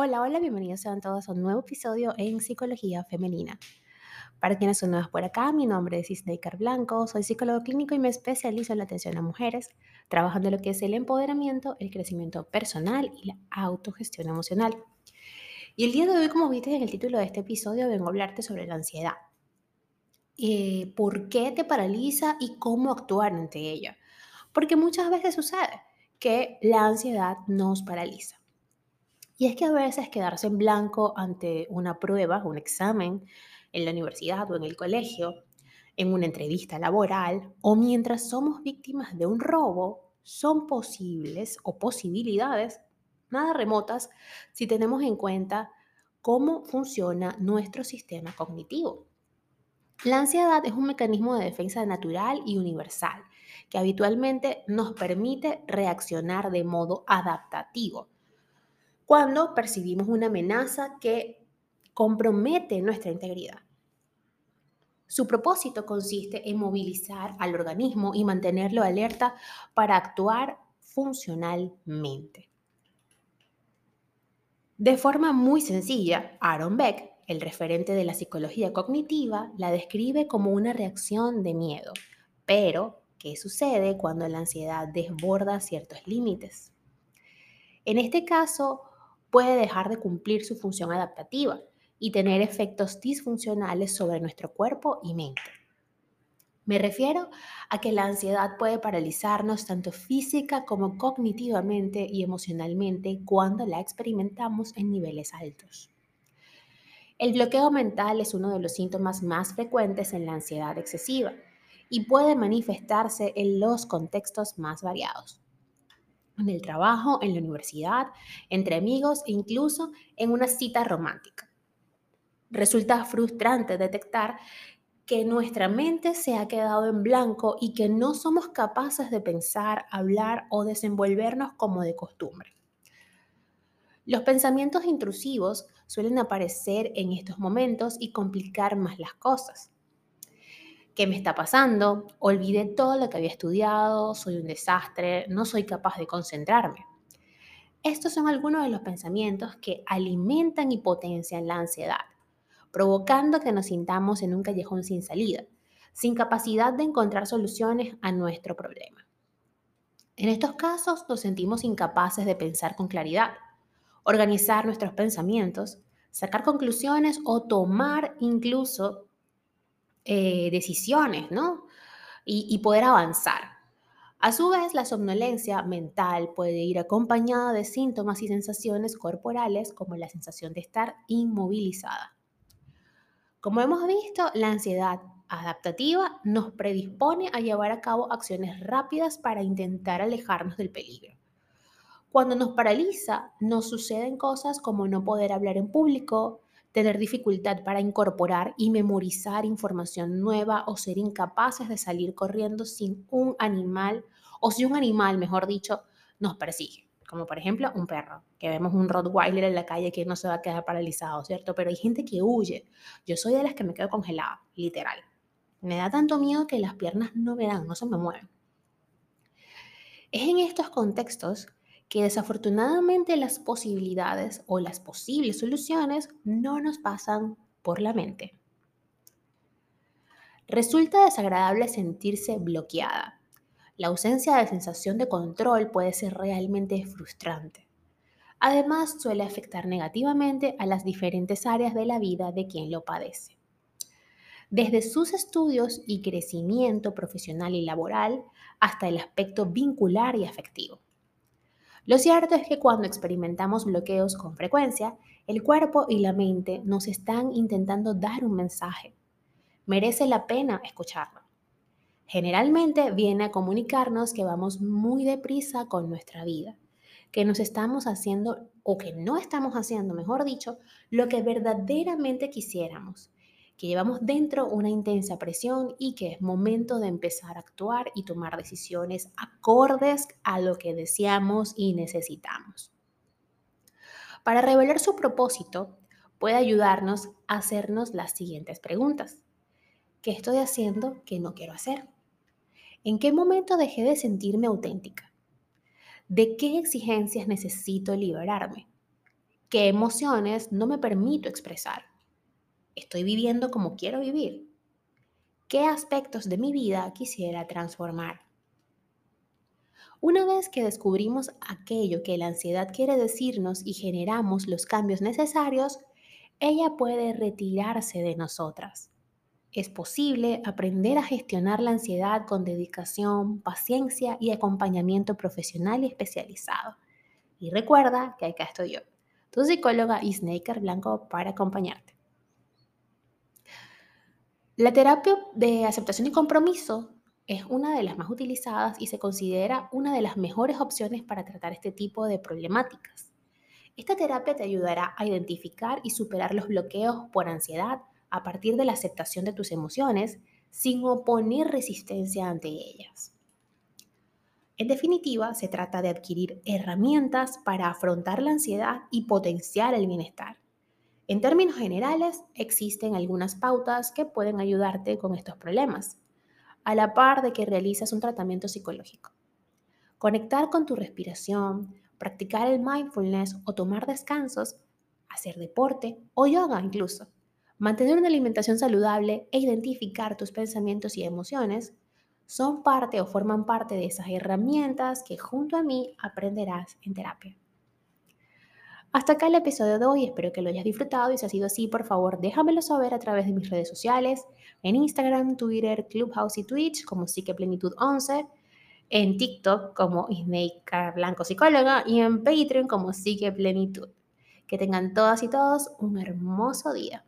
Hola, hola, bienvenidos sean todos a un nuevo episodio en Psicología Femenina. Para quienes son nuevas por acá, mi nombre es Isneikar Blanco, soy psicólogo clínico y me especializo en la atención a mujeres, trabajando en lo que es el empoderamiento, el crecimiento personal y la autogestión emocional. Y el día de hoy, como viste en el título de este episodio, vengo a hablarte sobre la ansiedad. Eh, ¿Por qué te paraliza y cómo actuar ante ella? Porque muchas veces sucede que la ansiedad nos paraliza y es que a veces quedarse en blanco ante una prueba, un examen en la universidad o en el colegio, en una entrevista laboral o mientras somos víctimas de un robo, son posibles o posibilidades nada remotas si tenemos en cuenta cómo funciona nuestro sistema cognitivo. La ansiedad es un mecanismo de defensa natural y universal que habitualmente nos permite reaccionar de modo adaptativo cuando percibimos una amenaza que compromete nuestra integridad. Su propósito consiste en movilizar al organismo y mantenerlo alerta para actuar funcionalmente. De forma muy sencilla, Aaron Beck, el referente de la psicología cognitiva, la describe como una reacción de miedo. Pero, ¿qué sucede cuando la ansiedad desborda ciertos límites? En este caso, puede dejar de cumplir su función adaptativa y tener efectos disfuncionales sobre nuestro cuerpo y mente. Me refiero a que la ansiedad puede paralizarnos tanto física como cognitivamente y emocionalmente cuando la experimentamos en niveles altos. El bloqueo mental es uno de los síntomas más frecuentes en la ansiedad excesiva y puede manifestarse en los contextos más variados en el trabajo, en la universidad, entre amigos e incluso en una cita romántica. Resulta frustrante detectar que nuestra mente se ha quedado en blanco y que no somos capaces de pensar, hablar o desenvolvernos como de costumbre. Los pensamientos intrusivos suelen aparecer en estos momentos y complicar más las cosas. ¿Qué me está pasando? Olvidé todo lo que había estudiado, soy un desastre, no soy capaz de concentrarme. Estos son algunos de los pensamientos que alimentan y potencian la ansiedad, provocando que nos sintamos en un callejón sin salida, sin capacidad de encontrar soluciones a nuestro problema. En estos casos nos sentimos incapaces de pensar con claridad, organizar nuestros pensamientos, sacar conclusiones o tomar incluso eh, decisiones, ¿no? Y, poder avanzar. A su vez, la somnolencia mental puede ir acompañada de síntomas y sensaciones corporales como la sensación de estar inmovilizada. Como hemos visto, la ansiedad adaptativa nos predispone a llevar a cabo acciones rápidas para intentar alejarnos del peligro. Cuando nos paraliza, nos suceden cosas como no poder hablar en público, tener dificultad para incorporar y memorizar información nueva o ser incapaces de salir corriendo sin un animal o si un animal, mejor dicho, nos persigue. Como por ejemplo un perro, que vemos un Rottweiler en la calle que no se va a quedar paralizado, ¿cierto? Pero hay gente que huye. Yo soy de las que me quedo congelada, literal. Me da tanto miedo que las piernas no me dan, no se me mueven. Es en estos contextos que desafortunadamente las posibilidades o las posibles soluciones no nos pasan por la mente. Resulta desagradable sentirse bloqueada. La ausencia de sensación de control puede ser realmente frustrante. Además, suele afectar negativamente a las diferentes áreas de la vida de quien lo padece. Desde sus estudios y crecimiento profesional y laboral hasta el aspecto vincular y afectivo. Lo cierto es que cuando experimentamos bloqueos con frecuencia, el cuerpo y la mente nos están intentando dar un mensaje. Merece la pena escucharlo. Generalmente viene a comunicarnos que vamos muy deprisa con nuestra vida, que nos estamos haciendo o que no estamos haciendo, mejor dicho, lo que verdaderamente quisiéramos que llevamos dentro una intensa presión y que es momento de empezar a actuar y tomar decisiones acordes a lo que deseamos y necesitamos. Para revelar su propósito, puede ayudarnos a hacernos las siguientes preguntas. ¿Qué estoy haciendo que no quiero hacer? ¿En qué momento dejé de sentirme auténtica? ¿De qué exigencias necesito liberarme? ¿Qué emociones no me permito expresar? ¿Estoy viviendo como quiero vivir? ¿Qué aspectos de mi vida quisiera transformar? Una vez que descubrimos aquello que la ansiedad quiere decirnos y generamos los cambios necesarios, ella puede retirarse de nosotras. Es posible aprender a gestionar la ansiedad con dedicación, paciencia y acompañamiento profesional y especializado. Y recuerda que acá estoy yo, tu psicóloga y Snaker Blanco para acompañarte. La terapia de aceptación y compromiso es una de las más utilizadas y se considera una de las mejores opciones para tratar este tipo de problemáticas. Esta terapia te ayudará a identificar y superar los bloqueos por ansiedad a partir de la aceptación de tus emociones sin oponer resistencia ante ellas. En definitiva, se trata de adquirir herramientas para afrontar la ansiedad y potenciar el bienestar. En términos generales, existen algunas pautas que pueden ayudarte con estos problemas a la par de que realizas un tratamiento psicológico. Conectar con tu respiración, practicar el mindfulness o tomar descansos, hacer deporte o yoga incluso, mantener una alimentación saludable e identificar tus pensamientos y emociones son parte o forman parte de esas herramientas que junto a mí aprenderás en terapia. Hasta acá el episodio de hoy, espero que lo hayas disfrutado y si ha sido así, por favor déjamelo saber a través de mis redes sociales, en Instagram, Twitter, Clubhouse y Twitch como Psiqueplenitud 11, en TikTok como Snake Blanco Psicóloga y en Patreon como Psique Plenitud. Que tengan todas y todos un hermoso día.